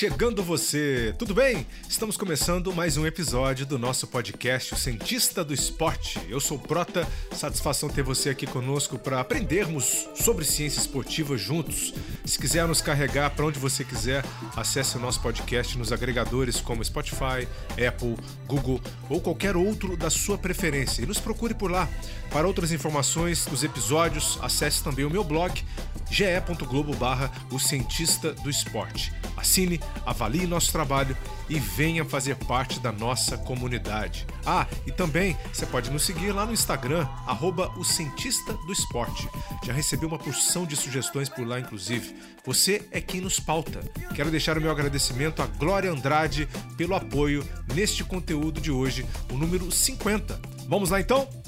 chegando você! Tudo bem? Estamos começando mais um episódio do nosso podcast O Cientista do Esporte. Eu sou o Prota, satisfação ter você aqui conosco para aprendermos sobre ciência esportiva juntos. Se quiser nos carregar para onde você quiser, acesse o nosso podcast nos agregadores como Spotify, Apple, Google ou qualquer outro da sua preferência e nos procure por lá. Para outras informações dos episódios, acesse também o meu blog ge.globo barra o cientista do esporte. Assine, avalie nosso trabalho e venha fazer parte da nossa comunidade. Ah, e também você pode nos seguir lá no Instagram, arroba o cientista do esporte. Já recebi uma porção de sugestões por lá, inclusive. Você é quem nos pauta. Quero deixar o meu agradecimento à Glória Andrade pelo apoio neste conteúdo de hoje, o número 50. Vamos lá então?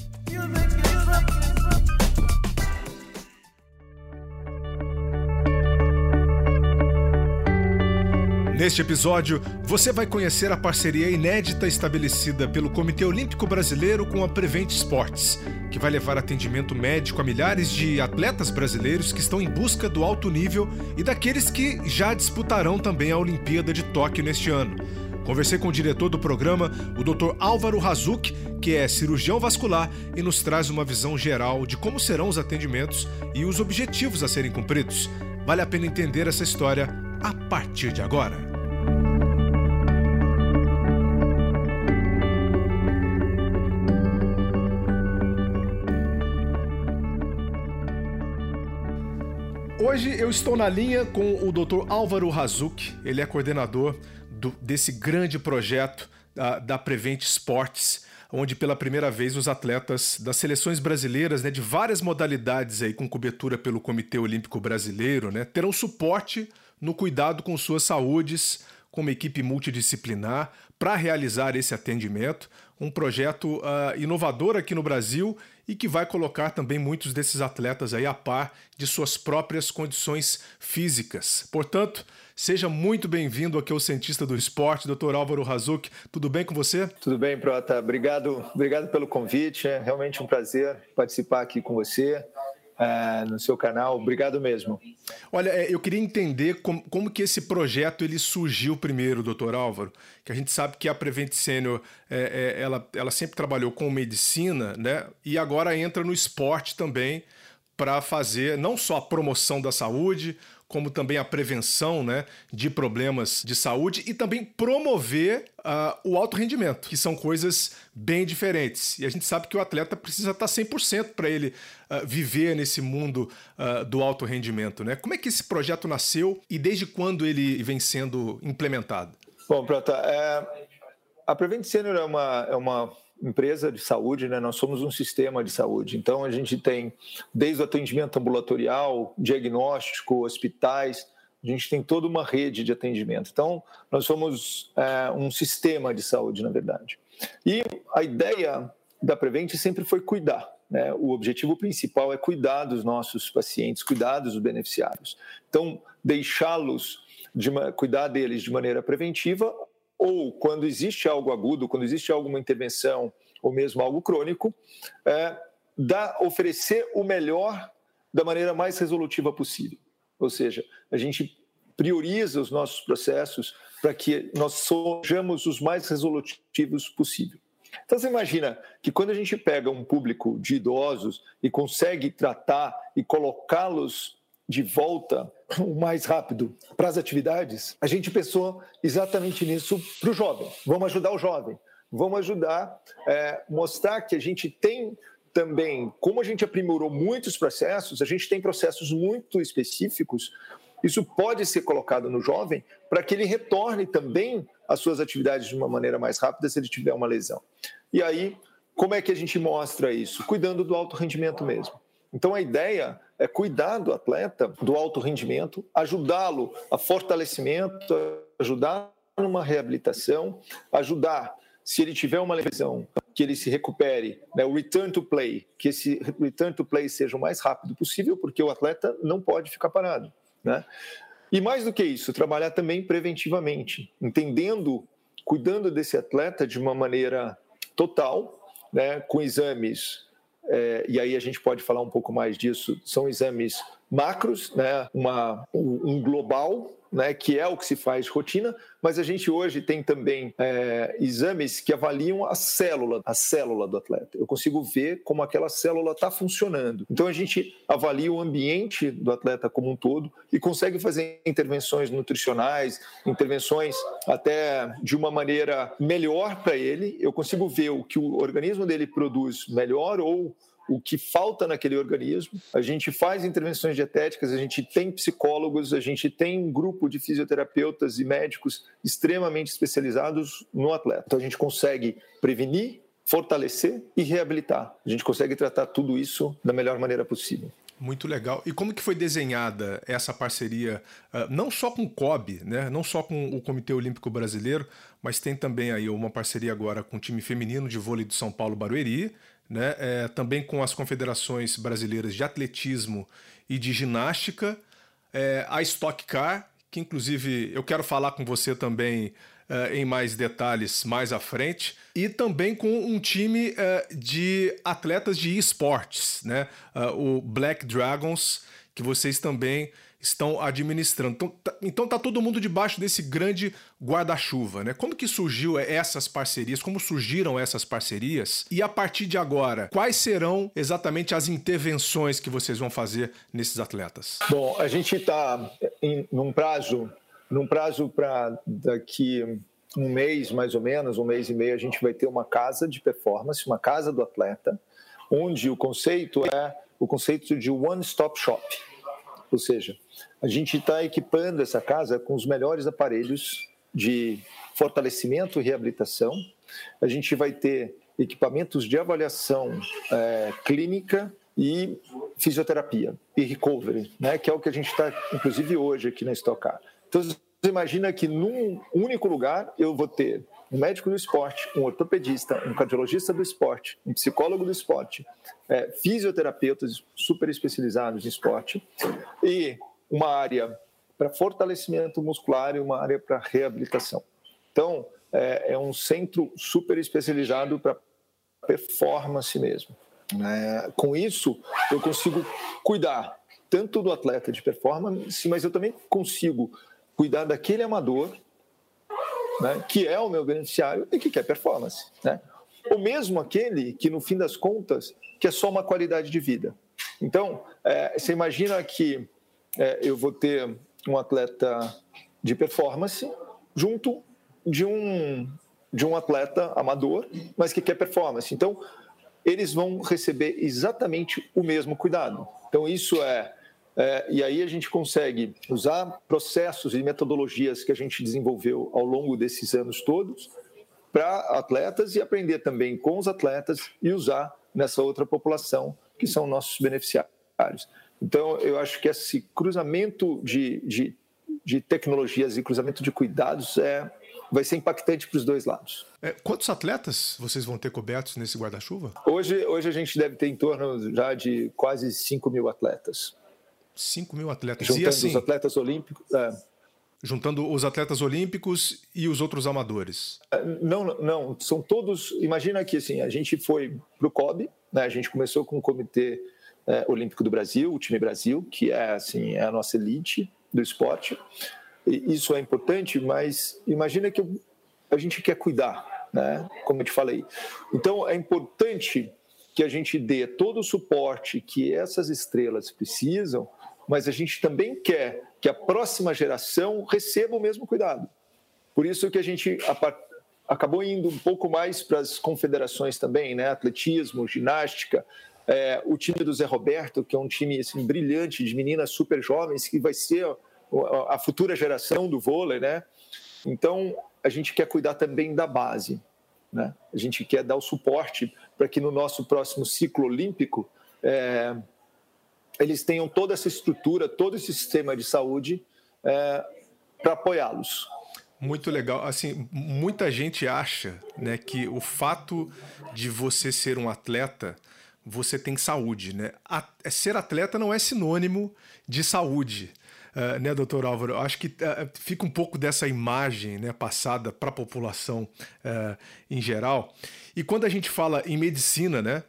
Neste episódio, você vai conhecer a parceria inédita estabelecida pelo Comitê Olímpico Brasileiro com a Prevent Sports, que vai levar atendimento médico a milhares de atletas brasileiros que estão em busca do alto nível e daqueles que já disputarão também a Olimpíada de Tóquio neste ano. Conversei com o diretor do programa, o Dr. Álvaro Razuk, que é cirurgião vascular e nos traz uma visão geral de como serão os atendimentos e os objetivos a serem cumpridos. Vale a pena entender essa história a partir de agora. Hoje eu estou na linha com o Dr. Álvaro Razuk, ele é coordenador do, desse grande projeto da, da Prevent Sports, onde pela primeira vez os atletas das seleções brasileiras, né, de várias modalidades aí com cobertura pelo Comitê Olímpico Brasileiro, né, terão suporte no cuidado com suas saúdes, com uma equipe multidisciplinar para realizar esse atendimento, um projeto uh, inovador aqui no Brasil e que vai colocar também muitos desses atletas aí a par de suas próprias condições físicas. Portanto, seja muito bem-vindo aqui ao Cientista do Esporte, Dr. Álvaro Razuk. Tudo bem com você? Tudo bem, Prota. Obrigado, obrigado pelo convite. É realmente um prazer participar aqui com você é, no seu canal. Obrigado mesmo. Olha, é, eu queria entender como, como que esse projeto ele surgiu primeiro, doutor Álvaro, que a gente sabe que a Prevent Senior, é, é, ela, ela sempre trabalhou com medicina, né? E agora entra no esporte também para fazer não só a promoção da saúde, como também a prevenção né, de problemas de saúde e também promover uh, o alto rendimento, que são coisas bem diferentes. E a gente sabe que o atleta precisa estar 100% para ele uh, viver nesse mundo uh, do alto rendimento. Né? Como é que esse projeto nasceu e desde quando ele vem sendo implementado? Bom, Prata, é, a Prevent Senior é uma, é uma empresa de saúde, né? nós somos um sistema de saúde. Então, a gente tem desde o atendimento ambulatorial, diagnóstico, hospitais, a gente tem toda uma rede de atendimento. Então, nós somos é, um sistema de saúde, na verdade. E a ideia da Prevent sempre foi cuidar. Né? O objetivo principal é cuidar dos nossos pacientes, cuidar dos beneficiários. Então, deixá-los, de, cuidar deles de maneira preventiva ou quando existe algo agudo, quando existe alguma intervenção ou mesmo algo crônico, é, dá, oferecer o melhor da maneira mais resolutiva possível. Ou seja, a gente prioriza os nossos processos para que nós sejamos os mais resolutivos possível. Então você imagina que quando a gente pega um público de idosos e consegue tratar e colocá-los de volta o mais rápido para as atividades, a gente pensou exatamente nisso para o jovem. Vamos ajudar o jovem, vamos ajudar, é, mostrar que a gente tem também, como a gente aprimorou muitos processos, a gente tem processos muito específicos. Isso pode ser colocado no jovem para que ele retorne também às suas atividades de uma maneira mais rápida se ele tiver uma lesão. E aí, como é que a gente mostra isso? Cuidando do alto rendimento mesmo. Então a ideia é cuidar do atleta do alto rendimento, ajudá-lo a fortalecimento, ajudar numa reabilitação, ajudar se ele tiver uma lesão que ele se recupere, né, o return to play, que esse return to play seja o mais rápido possível, porque o atleta não pode ficar parado, né? E mais do que isso, trabalhar também preventivamente, entendendo, cuidando desse atleta de uma maneira total, né, com exames é, e aí a gente pode falar um pouco mais disso, são exames macros, né? Uma, um global, né, que é o que se faz rotina, mas a gente hoje tem também é, exames que avaliam a célula, a célula do atleta. Eu consigo ver como aquela célula está funcionando. Então a gente avalia o ambiente do atleta como um todo e consegue fazer intervenções nutricionais, intervenções até de uma maneira melhor para ele. Eu consigo ver o que o organismo dele produz melhor ou o que falta naquele organismo. A gente faz intervenções dietéticas, a gente tem psicólogos, a gente tem um grupo de fisioterapeutas e médicos extremamente especializados no atleta. Então a gente consegue prevenir, fortalecer e reabilitar. A gente consegue tratar tudo isso da melhor maneira possível. Muito legal. E como que foi desenhada essa parceria, uh, não só com o COB, né? não só com o Comitê Olímpico Brasileiro, mas tem também aí uma parceria agora com o time feminino de vôlei do São Paulo Barueri, né? É, também com as confederações brasileiras de atletismo e de ginástica, é, a Stock Car, que inclusive eu quero falar com você também é, em mais detalhes mais à frente, e também com um time é, de atletas de esportes, né? É, o Black Dragons, que vocês também estão administrando. Então tá, então tá todo mundo debaixo desse grande guarda-chuva, né? Como que surgiu essas parcerias? Como surgiram essas parcerias? E a partir de agora, quais serão exatamente as intervenções que vocês vão fazer nesses atletas? Bom, a gente está num prazo, num prazo para daqui um mês mais ou menos, um mês e meio, a gente vai ter uma casa de performance, uma casa do atleta, onde o conceito é o conceito de one-stop shop. Ou seja, a gente está equipando essa casa com os melhores aparelhos de fortalecimento e reabilitação. A gente vai ter equipamentos de avaliação é, clínica e fisioterapia e recovery, né, que é o que a gente está, inclusive hoje aqui na Stock Car. Então, você imagina que num único lugar eu vou ter um médico do esporte, um ortopedista, um cardiologista do esporte, um psicólogo do esporte, é, fisioterapeutas super especializados em esporte e uma área para fortalecimento muscular e uma área para reabilitação. Então, é, é, um centro super especializado para performance mesmo. É, com isso, eu consigo cuidar tanto do atleta de performance, mas eu também consigo cuidar daquele amador né, que é o meu beneficiário e que quer performance. Né? Mesmo aquele que, no fim das contas, quer só uma qualidade de vida. Então, é, você imagina que é, eu vou ter um atleta de performance junto de um, de um atleta amador, mas que quer performance. Então, eles vão receber exatamente o mesmo cuidado. Então, isso é é, e aí a gente consegue usar processos e metodologias que a gente desenvolveu ao longo desses anos todos para atletas e aprender também com os atletas e usar nessa outra população que são nossos beneficiários. Então, eu acho que esse cruzamento de, de, de tecnologias e cruzamento de cuidados é, vai ser impactante para os dois lados. É, quantos atletas vocês vão ter cobertos nesse guarda-chuva? Hoje, hoje a gente deve ter em torno já de quase 5 mil atletas. 5 mil atletas. Juntando e assim, os atletas olímpicos. É. Juntando os atletas olímpicos e os outros amadores. É, não, não, são todos. Imagina que assim, a gente foi para o COB, né, a gente começou com o Comitê é, Olímpico do Brasil, o time Brasil, que é assim, é a nossa elite do esporte. E isso é importante, mas imagina que a gente quer cuidar, né? Como eu te falei. Então é importante que a gente dê todo o suporte que essas estrelas precisam mas a gente também quer que a próxima geração receba o mesmo cuidado. Por isso que a gente acabou indo um pouco mais para as confederações também, né? Atletismo, ginástica, é, o time do Zé Roberto, que é um time assim, brilhante de meninas super jovens, que vai ser a, futura geração do vôlei, né? Então, a gente quer cuidar também da base, né? A gente quer dar o suporte para que no nosso próximo ciclo olímpico é, eles tenham toda essa estrutura, todo esse sistema de saúde é, para apoiá-los. Muito legal. Assim, muita gente acha né, que o fato de você ser um atleta, você tem saúde. Né? A, ser atleta não é sinônimo de saúde. Uh, né, doutor Álvaro? Acho que uh, fica um pouco dessa imagem né, passada para a população uh, em geral. E quando a gente fala em medicina né,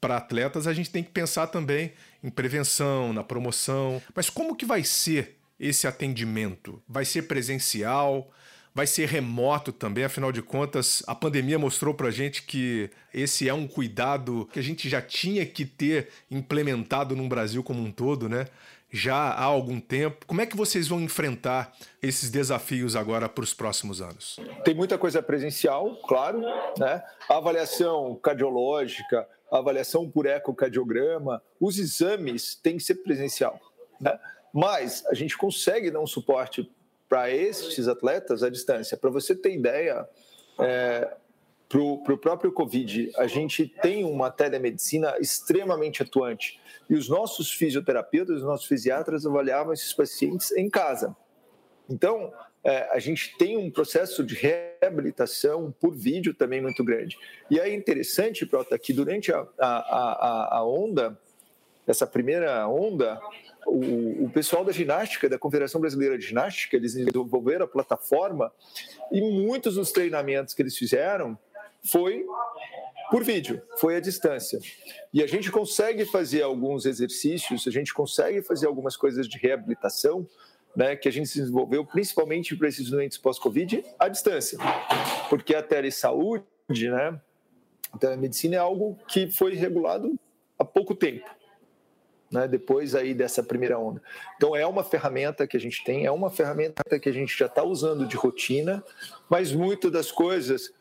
para atletas, a gente tem que pensar também em prevenção, na promoção. Mas como que vai ser esse atendimento? Vai ser presencial? Vai ser remoto também? Afinal de contas, a pandemia mostrou para a gente que esse é um cuidado que a gente já tinha que ter implementado no Brasil como um todo, né? Já há algum tempo. Como é que vocês vão enfrentar esses desafios agora para os próximos anos? Tem muita coisa presencial, claro, né? A avaliação cardiológica, avaliação por ecocardiograma, os exames têm que ser presencial, né? Mas a gente consegue dar um suporte para estes atletas à distância. Para você ter ideia, é, para o próprio Covid, a gente tem uma telemedicina extremamente atuante. E os nossos fisioterapeutas, os nossos fisiatras avaliavam esses pacientes em casa. Então, é, a gente tem um processo de reabilitação por vídeo também muito grande. E é interessante, Prota, que durante a, a, a, onda, essa primeira onda, o, o, pessoal da ginástica, da Confederação Brasileira de Ginástica, eles desenvolveram a plataforma e muitos dos treinamentos que eles fizeram foi por vídeo, foi à distância. E a gente consegue fazer alguns exercícios, a gente consegue fazer algumas coisas de reabilitação, né, que a gente desenvolveu principalmente para esses doentes pós-Covid à distância. Porque a telesaúde, né, a telemedicina é algo que foi regulado há pouco tempo né, depois aí dessa primeira onda. Então é uma ferramenta que a gente tem, é uma ferramenta que a gente já está usando de rotina, mas muitas das coisas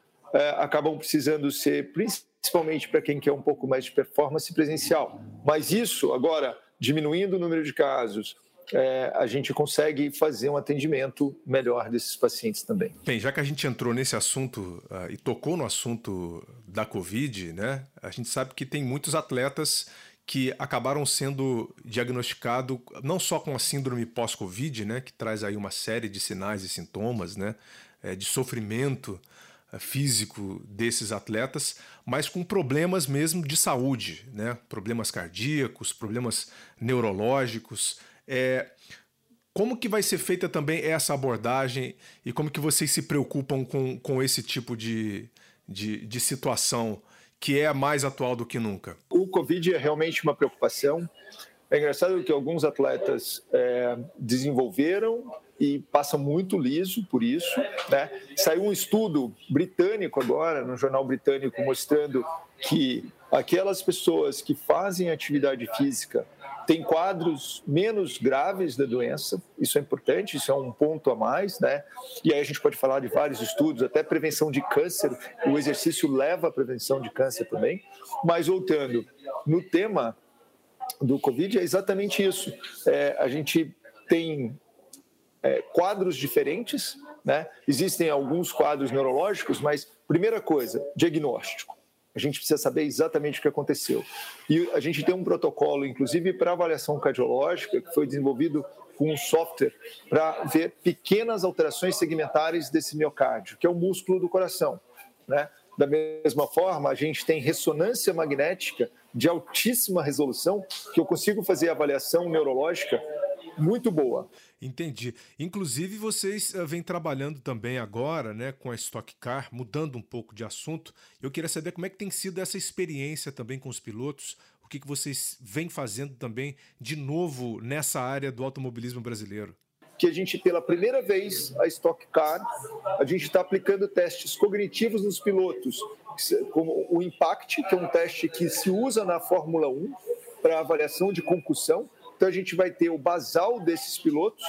acabam precisando ser, principalmente para quem quer um pouco mais de performance presencial. Mas isso, agora, diminuindo o número de casos, é, a gente consegue fazer um atendimento melhor desses pacientes também. Bem, já que a gente entrou nesse assunto uh, e tocou no assunto da Covid, né? A gente sabe que tem muitos atletas que acabaram sendo diagnosticados não só com a síndrome pós-Covid, né, que traz aí uma série de sinais e sintomas, né, é, de sofrimento é, físico desses atletas, mas com problemas mesmo de saúde, né, problemas cardíacos, problemas neurológicos. É, como que vai ser feita também essa abordagem e como que vocês se preocupam com, com esse tipo de, de, de situação que é mais atual do que nunca? O Covid é realmente uma preocupação. É engraçado que alguns atletas é, desenvolveram e passam muito liso por isso. Né? Saiu um estudo britânico agora, no jornal britânico, mostrando que aquelas pessoas que fazem atividade física tem quadros menos graves da doença, isso é importante, isso é um ponto a mais, né? E aí a gente pode falar de vários estudos, até prevenção de câncer, o exercício leva à prevenção de câncer também. Mas voltando, no tema do Covid é exatamente isso. É, a gente tem é, quadros diferentes, né? Existem alguns quadros neurológicos, mas primeira coisa, diagnóstico. A gente precisa saber exatamente o que aconteceu. E a gente tem um protocolo, inclusive, para avaliação cardiológica, que foi desenvolvido com um software para ver pequenas alterações segmentares desse miocárdio, que é o músculo do coração. Né? Da mesma forma, a gente tem ressonância magnética de altíssima resolução, que eu consigo fazer avaliação neurológica muito boa. Entendi. Inclusive, vocês uh, vêm trabalhando também agora né, com a Stock Car, mudando um pouco de assunto. Eu queria saber como é que tem sido essa experiência também com os pilotos, o que, que vocês vêm fazendo também de novo nessa área do automobilismo brasileiro. Que a gente, pela primeira vez, a Stock Car, a gente está aplicando testes cognitivos nos pilotos, como o Impact, que é um teste que se usa na Fórmula 1 para avaliação de concussão então a gente vai ter o basal desses pilotos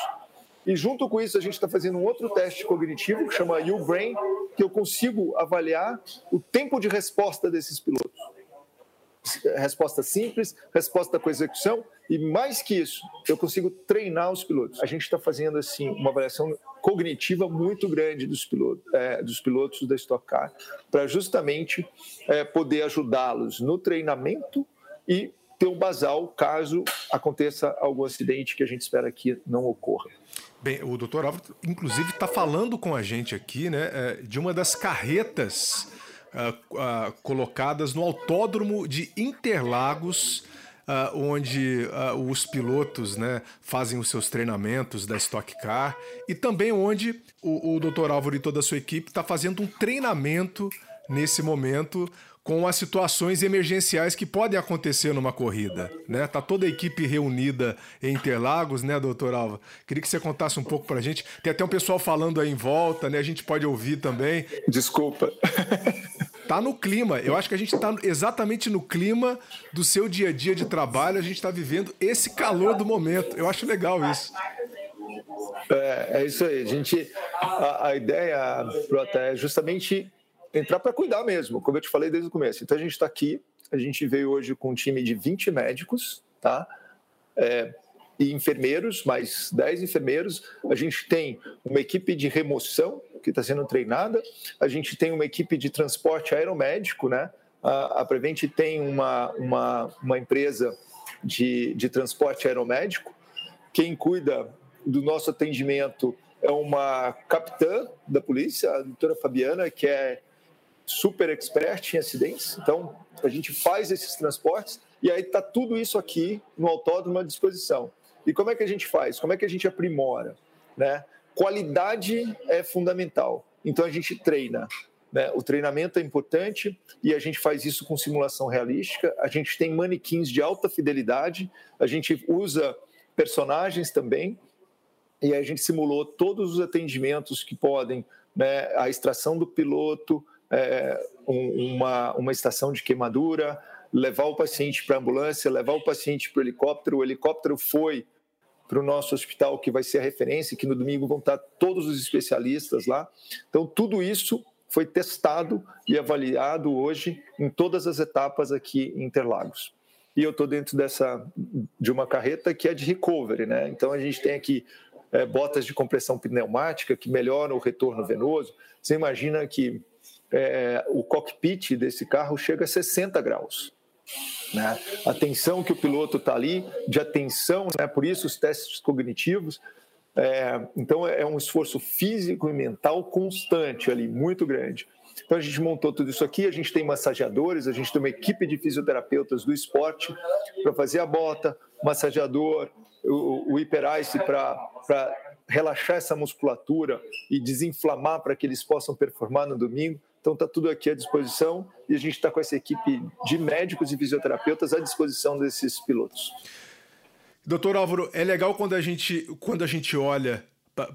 e junto com isso a gente está fazendo um outro teste cognitivo que chama U-Brain, que eu consigo avaliar o tempo de resposta desses pilotos. Resposta simples, resposta com execução e mais que isso, eu consigo treinar os pilotos. A gente está fazendo assim uma avaliação cognitiva muito grande dos pilotos, é, dos pilotos da Stock Car para justamente é, poder ajudá-los no treinamento e ter um basal caso aconteça algum acidente que a gente espera que não ocorra. Bem, o doutor Álvaro, inclusive, está falando com a gente aqui né, é, de uma das carretas uh, uh, colocadas no autódromo de Interlagos. Uh, onde uh, os pilotos né, fazem os seus treinamentos da Stock Car e também onde o, o Dr. Álvaro e toda a sua equipe está fazendo um treinamento nesse momento com as situações emergenciais que podem acontecer numa corrida, né? Tá toda a equipe reunida em Interlagos, né, doutor Alva? Queria que você contasse um pouco pra gente. Tem até um pessoal falando aí em volta, né? A gente pode ouvir também. Desculpa. tá no clima. Eu acho que a gente está exatamente no clima do seu dia a dia de trabalho. A gente está vivendo esse calor do momento. Eu acho legal isso. É, é isso aí. A gente, a, a ideia, Prota, é justamente entrar para cuidar mesmo, como eu te falei desde o começo. Então a gente está aqui, a gente veio hoje com um time de 20 médicos, tá? É, e enfermeiros, mais 10 enfermeiros. A gente tem uma equipe de remoção que está sendo treinada, a gente tem uma equipe de transporte aeromédico, né? A, a Prevent tem uma, uma, uma empresa de, de transporte aeromédico. Quem cuida do nosso atendimento é uma capitã da polícia, a doutora Fabiana, que é super expert em acidentes. Então, a gente faz esses transportes e aí está tudo isso aqui no autódromo à disposição. E como é que a gente faz? Como é que a gente aprimora? Né? Qualidade é fundamental. Então, a gente treina. Né? O treinamento é importante e a gente faz isso com simulação realística. A gente tem manequins de alta fidelidade, a gente usa personagens também e a gente simulou todos os atendimentos que podem, né, a extração do piloto, é, uma, uma estação de queimadura, levar o paciente para a ambulância, levar o paciente para o helicóptero. O helicóptero foi para o nosso hospital, que vai ser a referência, que no domingo vão estar todos os especialistas lá. Então, tudo isso foi testado e avaliado hoje em todas as etapas aqui em Interlagos. E eu estou dentro dessa de uma carreta que é de recovery, né? Então a gente tem aqui é, botas de compressão pneumática que melhoram o retorno venoso. Você imagina que é, o cockpit desse carro chega a 60 graus. Né? A tensão que o piloto está ali, de atenção, né? por isso os testes cognitivos. É, então é um esforço físico e mental constante ali, muito grande. Então a gente montou tudo isso aqui, a gente tem massageadores, a gente tem uma equipe de fisioterapeutas do esporte para fazer a bota, massageador, o, o Hyperice para relaxar essa musculatura e desinflamar para que eles possam performar no domingo. Então está tudo aqui à disposição e a gente está com essa equipe de médicos e fisioterapeutas à disposição desses pilotos. Doutor Álvaro, é legal quando a gente, quando a gente olha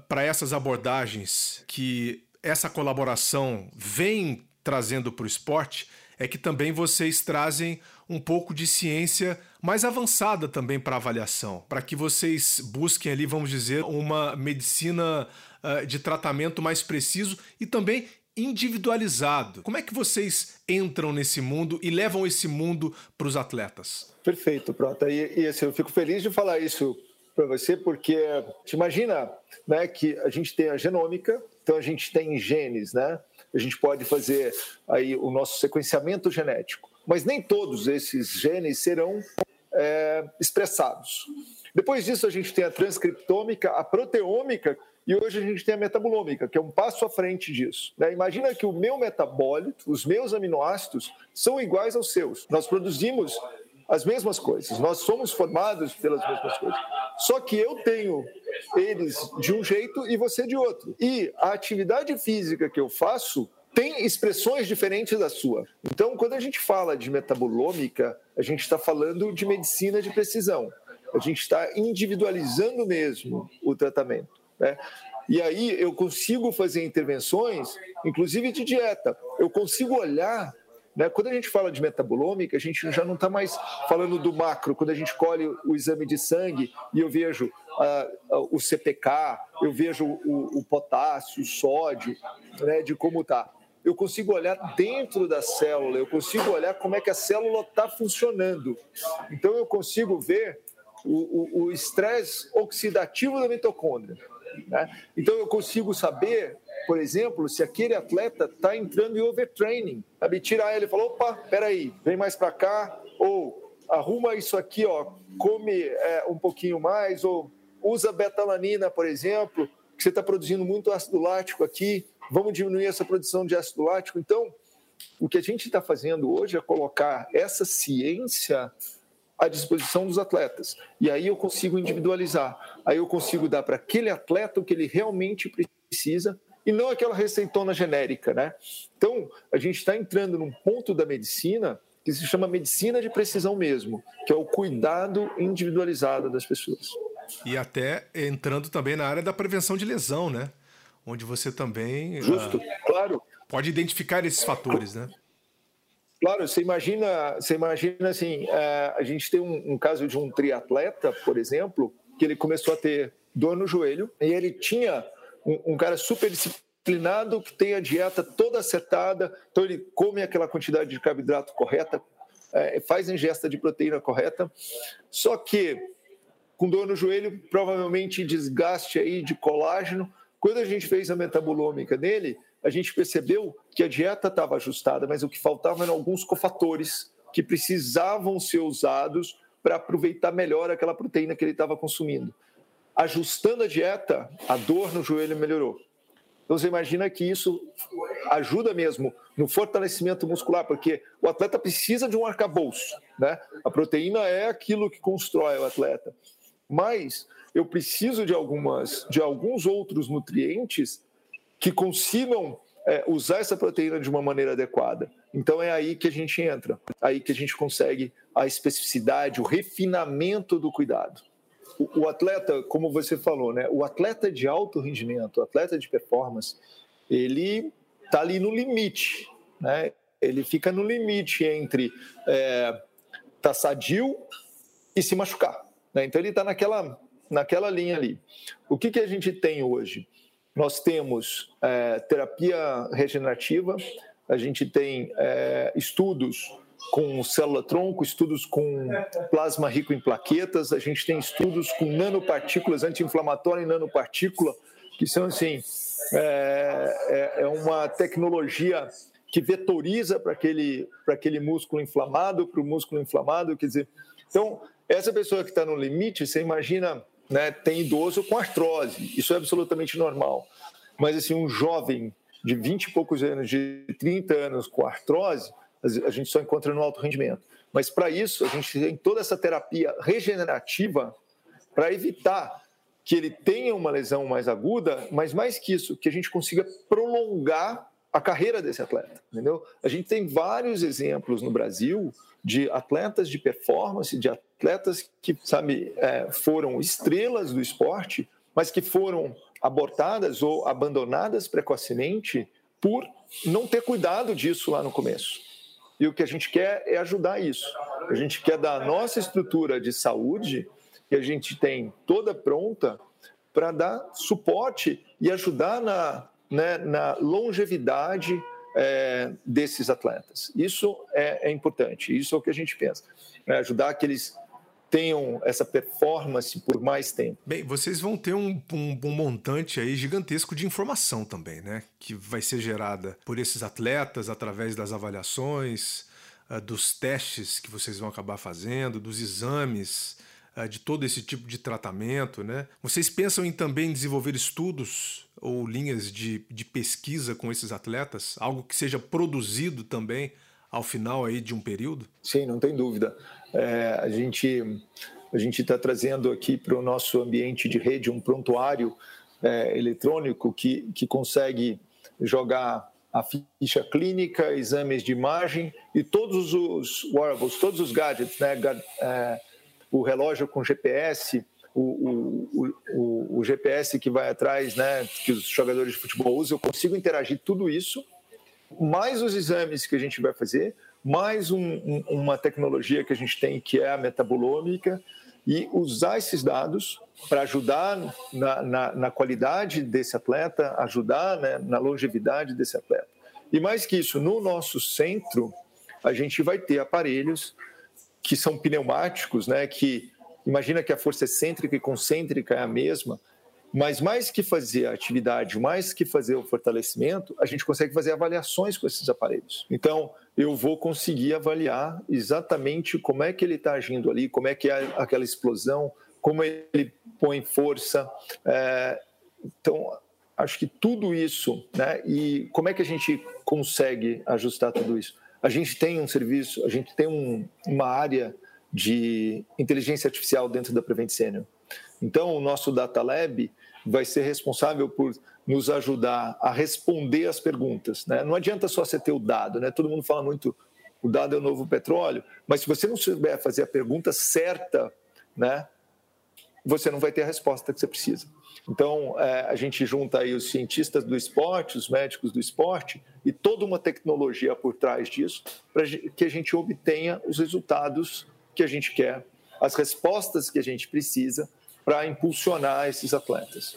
para essas abordagens que essa colaboração vem trazendo para o esporte, é que também vocês trazem um pouco de ciência mais avançada também para avaliação, para que vocês busquem ali, vamos dizer, uma medicina uh, de tratamento mais preciso e também individualizado. Como é que vocês entram nesse mundo e levam esse mundo para os atletas? Perfeito, Prota. E, e assim, eu fico feliz de falar isso para você, porque te imagina né, que a gente tem a genômica, então a gente tem genes, né? A gente pode fazer aí o nosso sequenciamento genético, mas nem todos esses genes serão é, expressados. Depois disso, a gente tem a transcriptômica, a proteômica, e hoje a gente tem a metabolômica, que é um passo à frente disso. Né? Imagina que o meu metabólito, os meus aminoácidos, são iguais aos seus. Nós produzimos as mesmas coisas, nós somos formados pelas mesmas coisas. Só que eu tenho eles de um jeito e você de outro. E a atividade física que eu faço tem expressões diferentes da sua. Então, quando a gente fala de metabolômica, a gente está falando de medicina de precisão. A gente está individualizando mesmo o tratamento. Né? E aí eu consigo fazer intervenções, inclusive de dieta. Eu consigo olhar. Né? Quando a gente fala de metabolômica, a gente já não está mais falando do macro. Quando a gente colhe o exame de sangue e eu vejo uh, uh, o CPK, eu vejo o, o potássio, o sódio, né, de como está. Eu consigo olhar dentro da célula, eu consigo olhar como é que a célula está funcionando. Então, eu consigo ver o estresse oxidativo da mitocôndria. Né? Então, eu consigo saber, por exemplo, se aquele atleta está entrando em overtraining. Sabe? Tirar ele e falar: opa, peraí, vem mais para cá, ou arruma isso aqui, ó, come é, um pouquinho mais, ou usa betalanina, por exemplo, que você está produzindo muito ácido lático aqui, vamos diminuir essa produção de ácido lático. Então, o que a gente está fazendo hoje é colocar essa ciência à disposição dos atletas. E aí eu consigo individualizar. Aí eu consigo dar para aquele atleta o que ele realmente precisa e não aquela receitona genérica, né? Então, a gente está entrando num ponto da medicina que se chama medicina de precisão mesmo, que é o cuidado individualizado das pessoas. E até entrando também na área da prevenção de lesão, né? Onde você também. Justo, uh, claro. Pode identificar esses fatores, né? Claro, você imagina, você imagina assim, uh, a gente tem um, um caso de um triatleta, por exemplo, que ele começou a ter dor no joelho e ele tinha um, um cara super disciplinado que tem a dieta toda acertada, então ele come aquela quantidade de carboidrato correta, é, faz a ingesta de proteína correta, só que com dor no joelho, provavelmente desgaste aí de colágeno. Quando a gente fez a metabolômica nele, a gente percebeu que a dieta estava ajustada, mas o que faltava eram alguns cofatores que precisavam ser usados para aproveitar melhor aquela proteína que ele estava consumindo. Ajustando a dieta, a dor no joelho melhorou. Então você imagina que isso ajuda mesmo no fortalecimento muscular, porque o atleta precisa de um arcabouço, né? A proteína é aquilo que constrói o atleta. Mas eu preciso de algumas de alguns outros nutrientes que consigam é, usar essa proteína de uma maneira adequada. Então é aí que a gente entra, aí que a gente consegue a especificidade, o refinamento do cuidado o, atleta, como você falou, né? O atleta de alto rendimento, o atleta de performance, ele está ali no limite, né? Ele fica no limite entre é, tá sadio e se machucar. Né? Então ele está naquela naquela linha ali. O que, que a gente tem hoje? Nós temos é, terapia regenerativa, a gente tem é, estudos com célula-tronco, estudos com plasma rico em plaquetas, a gente tem estudos com nanopartículas, anti-inflamatória em nanopartícula, que são assim, é, é, é uma tecnologia que vetoriza para aquele, aquele músculo inflamado, para o músculo inflamado, quer dizer, então, essa pessoa que está no limite, você imagina, né, tem idoso com artrose, isso é absolutamente normal, mas assim, um jovem de 20 e poucos anos, de 30 anos com artrose, a gente só encontra no alto rendimento. Mas para isso, a gente tem toda essa terapia regenerativa para evitar que ele tenha uma lesão mais aguda, mas mais que isso, que a gente consiga prolongar a carreira desse atleta, entendeu? A gente tem vários exemplos no Brasil de atletas de performance, de atletas que, sabe, é, foram estrelas do esporte, mas que foram abortadas ou abandonadas precocemente por não ter cuidado disso lá no começo. E o que a gente quer é ajudar isso. A gente quer dar a nossa estrutura de saúde, que a gente tem toda pronta, para dar suporte e ajudar na, né, na longevidade é, desses atletas. Isso é, é, importante, isso é o que a gente pensa. É ajudar que eles tenham essa performance por mais tempo. Bem, vocês vão ter um, um, um, montante aí gigantesco de informação também, né? Que vai ser gerada por esses atletas através das avaliações, uh, dos testes que vocês vão acabar fazendo, dos exames, uh, de todo esse tipo de tratamento, né? Vocês pensam em também desenvolver estudos ou linhas de, de pesquisa com esses atletas? Algo que seja produzido também ao final aí de um período? Sim, não tem dúvida. É, a gente a gente está trazendo aqui para o nosso ambiente de rede um prontuário é, eletrônico que, que consegue jogar a ficha clínica, exames de imagem e todos os wearables, todos os gadgets, né? É, o relógio com GPS, o, o, o, o, GPS que vai atrás, né? que os jogadores de futebol usam, eu consigo interagir tudo isso, mais os exames que a gente vai fazer, mais um, um, uma tecnologia que a gente tem que é a metabolômica e usar esses dados para ajudar na, na, na, qualidade desse atleta, ajudar né, na longevidade desse atleta. E mais que isso, no nosso centro, a gente vai ter aparelhos que são pneumáticos, né, que imagina que a força excêntrica e concêntrica é a mesma, mas mais que fazer a atividade, mais que fazer o fortalecimento, a gente consegue fazer avaliações com esses aparelhos. Então, eu vou conseguir avaliar exatamente como é que ele está agindo ali, como é que é aquela explosão, como ele põe força. É, então, acho que tudo isso, né? E como é que a gente consegue ajustar tudo isso? A gente tem um serviço, a gente tem um, uma área de inteligência artificial dentro da Prevent Senior. Então, o nosso Data Lab vai ser responsável por nos ajudar a responder as perguntas. Né? Não adianta só você ter o dado, né? todo mundo fala muito o dado é o novo petróleo, mas se você não souber fazer a pergunta certa, né, você não vai ter a resposta que você precisa. Então, é, a gente junta aí os cientistas do esporte, os médicos do esporte e toda uma tecnologia por trás disso para que a gente obtenha os resultados que a gente quer, as respostas que a gente precisa para impulsionar esses atletas.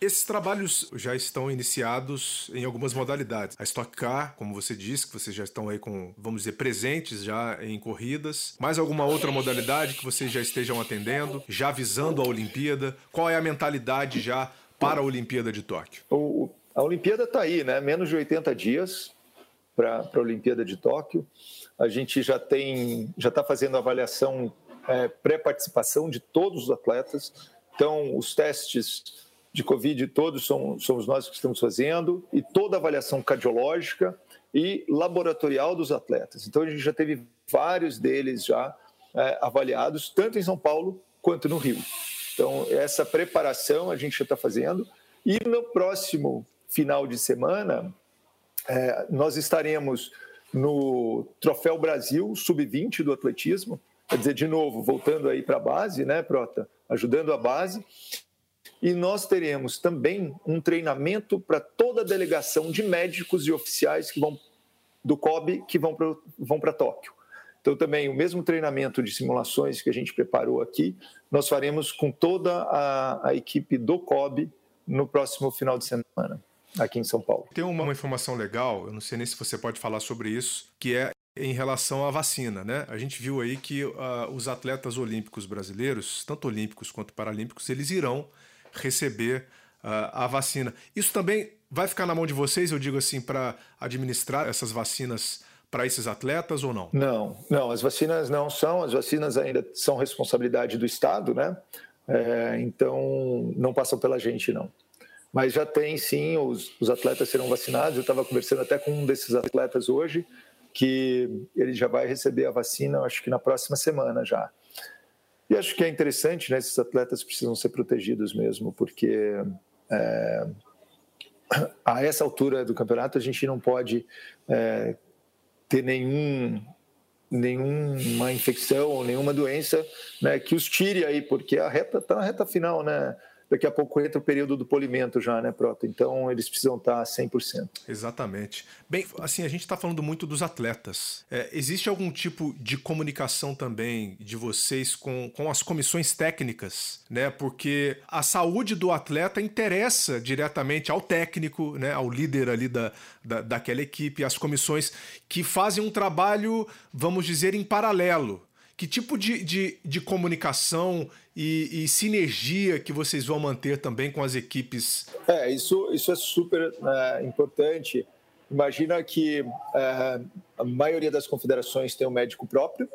Esses trabalhos já estão iniciados em algumas modalidades. A Stock Car, como você disse, que vocês já estão aí com, vamos dizer, presentes já em corridas. Mais alguma outra modalidade que vocês já estejam atendendo, já visando a Olimpíada? Qual é a mentalidade já para a Olimpíada de Tóquio? O, a Olimpíada está aí, né? Menos de 80 dias para a Olimpíada de Tóquio. A gente já tem, já está fazendo avaliação é, pré-participação de todos os atletas. Então, os testes de Covid todos somos, somos nós que estamos fazendo, e toda a avaliação cardiológica e laboratorial dos atletas. Então, a gente já teve vários deles já é, avaliados, tanto em São Paulo quanto no Rio. Então, essa preparação a gente já está fazendo. E no próximo final de semana, é, nós estaremos no Troféu Brasil Sub-20 do atletismo. Quer dizer, de novo, voltando aí para a base, né, Prota? Ajudando a base. E nós teremos também um treinamento para toda a delegação de médicos e oficiais que vão do COB que vão para vão Tóquio. Então, também o mesmo treinamento de simulações que a gente preparou aqui, nós faremos com toda a, a equipe do COB no próximo final de semana, aqui em São Paulo. Tem uma, uma informação legal, eu não sei nem se você pode falar sobre isso, que é em relação à vacina, né? A gente viu aí que uh, os atletas olímpicos brasileiros, tanto olímpicos quanto paralímpicos, eles irão receber uh, a vacina. Isso também vai ficar na mão de vocês, eu digo assim, para administrar essas vacinas para esses atletas ou não? Não, não, as vacinas não são, as vacinas ainda são responsabilidade do Estado, né? É, então não passam pela gente, não. Mas já tem sim, os, os atletas serão vacinados. Eu estava conversando até com um desses atletas hoje, que ele já vai receber a vacina, acho que na próxima semana já. E acho que é interessante, né? Esses atletas precisam ser protegidos mesmo, porque é, a essa altura do campeonato a gente não pode é, ter nenhum nenhuma infecção ou nenhuma doença né, que os tire aí, porque a reta está na reta final, né? Daqui a pouco entra o período do polimento já, né, Prota? Então eles precisam estar 100%. Exatamente. Bem, assim, a gente está falando muito dos atletas. É, existe algum tipo de comunicação também de vocês com, com as comissões técnicas, né? Porque a saúde do atleta interessa diretamente ao técnico, né? Ao líder ali da, da, daquela equipe, as comissões que fazem um trabalho, vamos dizer, em paralelo. Que tipo de, de, de comunicação e, e, sinergia que vocês vão manter também com as equipes? É, isso, isso é super é, importante. Imagina que é, a maioria das confederações tem um médico próprio,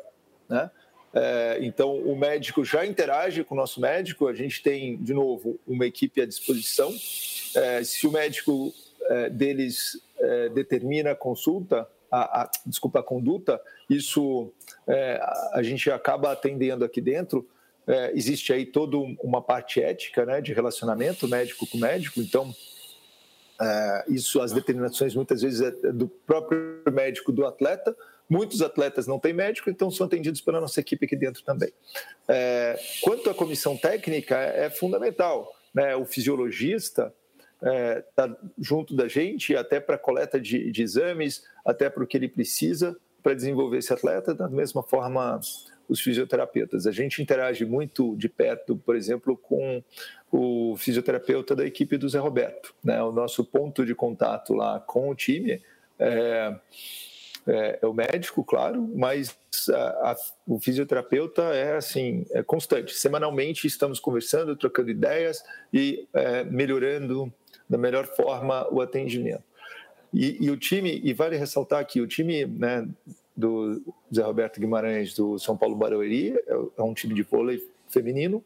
né? É, então, o médico já interage com o nosso médico, a gente tem, de novo, uma equipe à disposição. É, se o médico é, deles é, determina a consulta, a, a, desculpa, a conduta, isso é, a gente acaba atendendo aqui dentro. É, existe aí toda uma parte ética né, de relacionamento médico com médico, então é, isso, as determinações muitas vezes é do próprio médico do atleta. Muitos atletas não têm médico, então são atendidos pela nossa equipe aqui dentro também. É, quanto à comissão técnica, é, é fundamental. Né? O fisiologista, está é, junto da gente, até para coleta de, de, exames, até para o que ele precisa para desenvolver esse atleta, da mesma forma os fisioterapeutas. A gente interage muito de perto, por exemplo, com o fisioterapeuta da equipe do Zé Roberto. Né? O nosso ponto de contato lá com o time é, é, é o médico, claro, mas a, a, o fisioterapeuta é assim, é constante. Semanalmente estamos conversando, trocando ideias e é, melhorando da melhor forma o atendimento. E, e, o time, e vale ressaltar que o time né, do Zé Roberto Guimarães do São Paulo Barueri é, é um time de vôlei feminino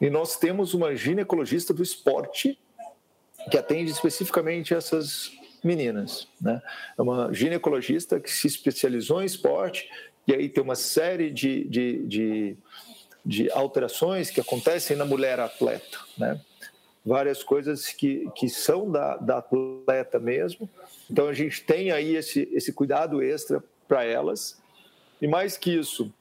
e nós temos uma ginecologista do esporte que atende especificamente essas meninas, né? É uma ginecologista que se especializou em esporte e aí tem uma série de, de, de, de alterações que acontecem na mulher atleta, né? Várias coisas que, que são da, da atleta mesmo. Então a gente tem aí esse, esse cuidado extra para elas. E mais que isso,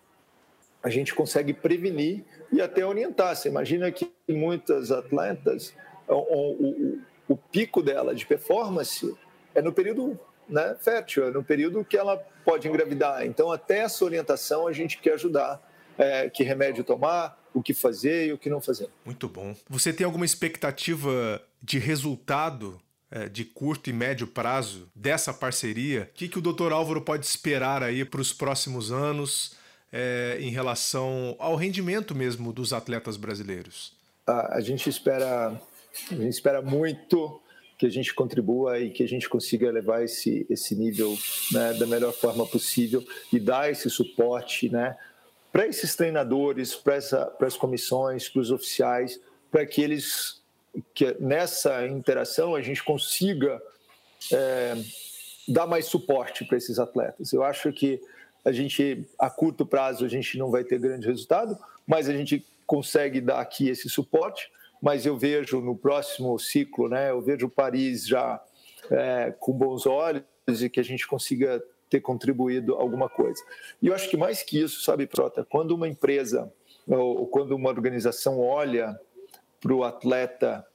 a gente consegue prevenir e até orientar. Você imagina que muitas atletas, o, o, o pico dela de performance é no período né, fértil, é no período que ela pode engravidar. Então, até essa orientação a gente quer ajudar. É, que remédio tomar, o que fazer e o que não fazer. Muito bom. Você tem alguma expectativa de resultado é, de curto e médio prazo dessa parceria? O que, que o Dr. Álvaro pode esperar aí para os próximos anos é, em relação ao rendimento mesmo dos atletas brasileiros? A, a gente espera, a gente espera muito que a gente contribua e que a gente consiga levar esse, esse nível né, da melhor forma possível e dar esse suporte né, para esses treinadores, para as comissões, para os oficiais, para que eles, que nessa interação a gente consiga é, dar mais suporte para esses atletas. Eu acho que a gente, a curto prazo, a gente não vai ter grande resultado, mas a gente consegue dar aqui esse suporte mas eu vejo no próximo ciclo, né, eu vejo Paris já é, com bons olhos e que a gente consiga ter contribuído alguma coisa. E eu acho que mais que isso, sabe, Prota, quando uma empresa ou quando uma organização olha para o atleta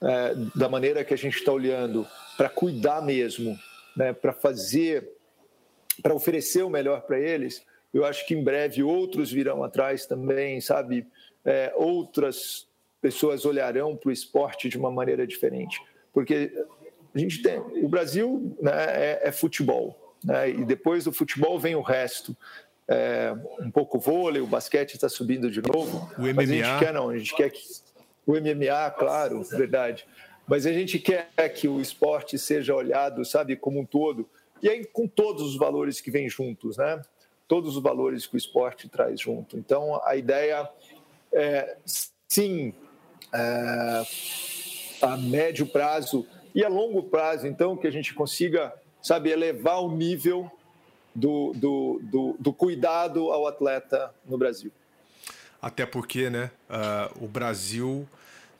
é, da maneira que a gente está olhando, para cuidar mesmo, né, para fazer, para oferecer o melhor para eles, eu acho que em breve outros virão atrás também, sabe? É, outras pessoas olharão para o esporte de uma maneira diferente. Porque a gente tem. O Brasil né, é, é, futebol, né, e depois do futebol vem o resto. É, um pouco vôlei, o basquete está subindo de novo. O MMA. Mas a gente quer, não, a gente quer que. O MMA, claro, verdade. Mas a gente quer que o esporte seja olhado, sabe, como um todo, e aí com todos os valores que vêm juntos, né? Todos os valores que o esporte traz junto. Então, a ideia é, sim, é, a médio prazo e a longo prazo, então, que a gente consiga, sabe, elevar o nível do, do, do, do cuidado ao atleta no Brasil. Até porque, né, uh, o Brasil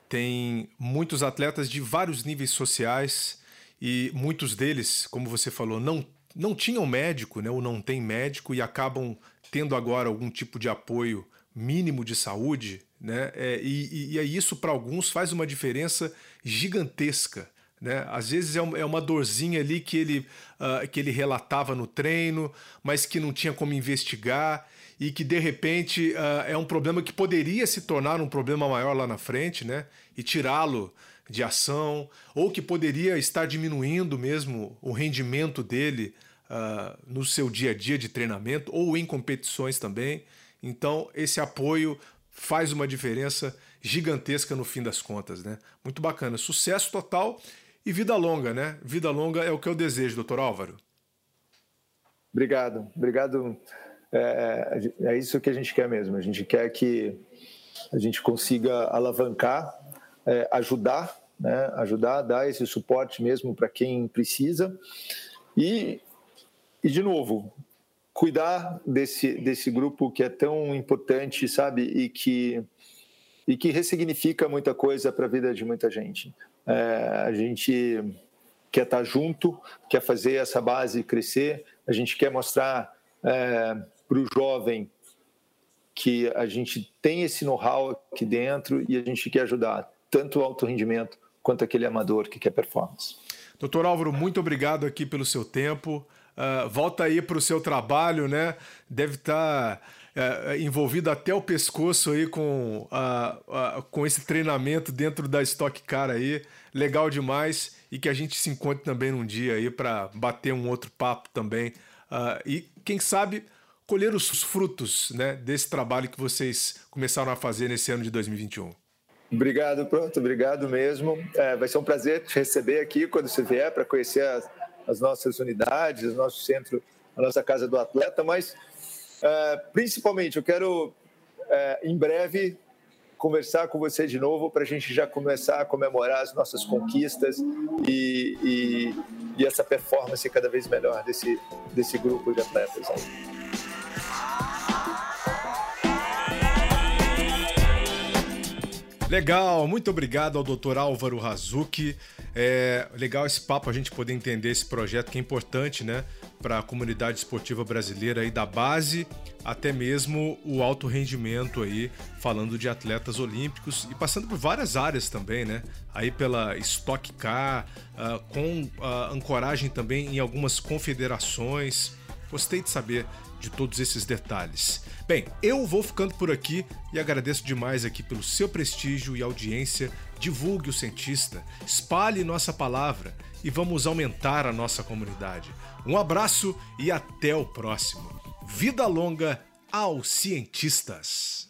tem muitos atletas de vários níveis sociais e muitos deles, como você falou, não, não tinham médico, né, ou não tem médico e acabam tendo agora algum tipo de apoio mínimo de saúde, né? É, e, e, e isso para alguns faz uma diferença gigantesca. Né? Às vezes é, é uma dorzinha ali que ele, uh, que ele relatava no treino, mas que não tinha como investigar e que de repente uh, é um problema que poderia se tornar um problema maior lá na frente, né? E tirá-lo de ação, ou que poderia estar diminuindo mesmo o rendimento dele uh, no seu dia a dia de treinamento ou em competições também. Então, esse apoio faz uma diferença gigantesca no fim das contas, né? Muito bacana. Sucesso total e vida longa, né? Vida longa é o que eu desejo, doutor Álvaro. Obrigado, obrigado. É, é, é isso que a gente quer mesmo. A gente quer que a gente consiga alavancar, é, ajudar, né? Ajudar, dar esse suporte mesmo para quem precisa. E, e de novo, cuidar desse, desse grupo que é tão importante, sabe? E que, e que ressignifica muita coisa para a vida de muita gente. É, a gente quer estar junto, quer fazer essa base crescer, a gente quer mostrar é, para o jovem que a gente tem esse know-how aqui dentro e a gente quer ajudar tanto o alto rendimento quanto aquele amador que quer performance. Doutor Álvaro, muito obrigado aqui pelo seu tempo. Uh, volta aí para o seu trabalho, né? Deve estar tá, uh, envolvido até o pescoço aí com, uh, com esse treinamento dentro da Stock Car aí. Legal demais e que a gente se encontre também num dia aí para bater um outro papo também. e quem sabe colher os frutos né, desse trabalho que vocês começaram a fazer nesse ano de 2021. Obrigado, pronto, obrigado mesmo. É, vai ser um prazer te receber aqui quando você vier para conhecer as as nossas unidades, o nosso centro, a nossa casa do atleta, mas é, principalmente eu quero é, em breve conversar com você de novo para a gente já começar a comemorar as nossas conquistas e, e, e, essa performance cada vez melhor desse, desse grupo de atletas. Legal, muito obrigado ao Dr. Álvaro Razuki. É legal esse papo, a gente poder entender esse projeto que é importante, né, para a comunidade esportiva brasileira aí da base até mesmo o alto rendimento aí, falando de atletas olímpicos e passando por várias áreas também, né? Aí pela Stock Car, uh, com uh, ancoragem também em algumas confederações. Gostei de saber de todos esses detalhes. Bem, eu vou ficando por aqui e agradeço demais aqui pelo seu prestígio e audiência. Divulgue o cientista, espalhe nossa palavra e vamos aumentar a nossa comunidade. Um abraço e até o próximo. Vida longa aos cientistas.